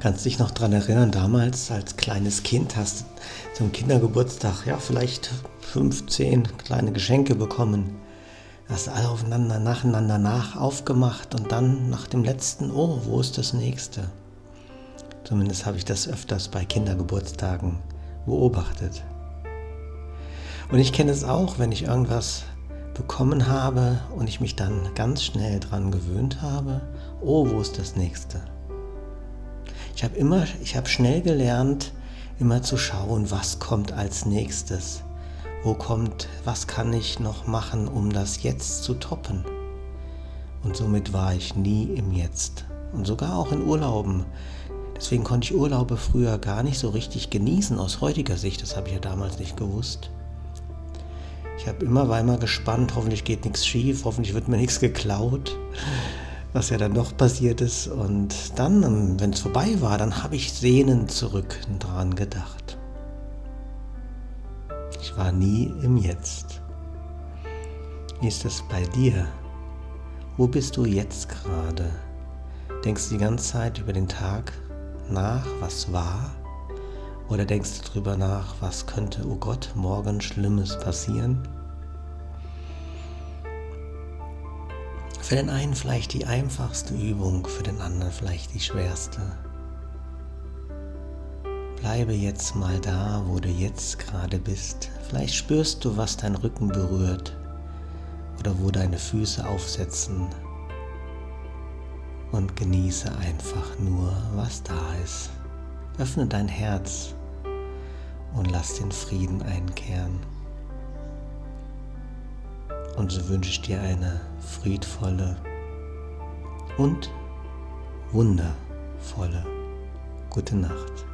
Kannst dich noch daran erinnern, damals als kleines Kind hast du zum Kindergeburtstag ja vielleicht 15 kleine Geschenke bekommen. Hast alle aufeinander, nacheinander nach aufgemacht und dann nach dem letzten, oh, wo ist das nächste? Zumindest habe ich das öfters bei Kindergeburtstagen beobachtet. Und ich kenne es auch, wenn ich irgendwas bekommen habe und ich mich dann ganz schnell dran gewöhnt habe, oh, wo ist das nächste? Ich habe immer, ich habe schnell gelernt, immer zu schauen, was kommt als nächstes. Wo kommt, was kann ich noch machen, um das Jetzt zu toppen? Und somit war ich nie im Jetzt. Und sogar auch in Urlauben. Deswegen konnte ich Urlaube früher gar nicht so richtig genießen aus heutiger Sicht. Das habe ich ja damals nicht gewusst. Ich habe immer, war immer gespannt, hoffentlich geht nichts schief, hoffentlich wird mir nichts geklaut, was ja dann noch passiert ist. Und dann, wenn es vorbei war, dann habe ich sehnend zurück dran gedacht. Ich war nie im Jetzt. Wie ist es bei dir? Wo bist du jetzt gerade? Denkst du die ganze Zeit über den Tag nach, was war? Oder denkst du darüber nach, was könnte, oh Gott, morgen Schlimmes passieren? Für den einen vielleicht die einfachste Übung, für den anderen vielleicht die schwerste. Bleibe jetzt mal da, wo du jetzt gerade bist. Vielleicht spürst du, was dein Rücken berührt oder wo deine Füße aufsetzen. Und genieße einfach nur, was da ist. Öffne dein Herz und lass den Frieden einkehren. Und so wünsche ich dir eine friedvolle und wundervolle gute Nacht.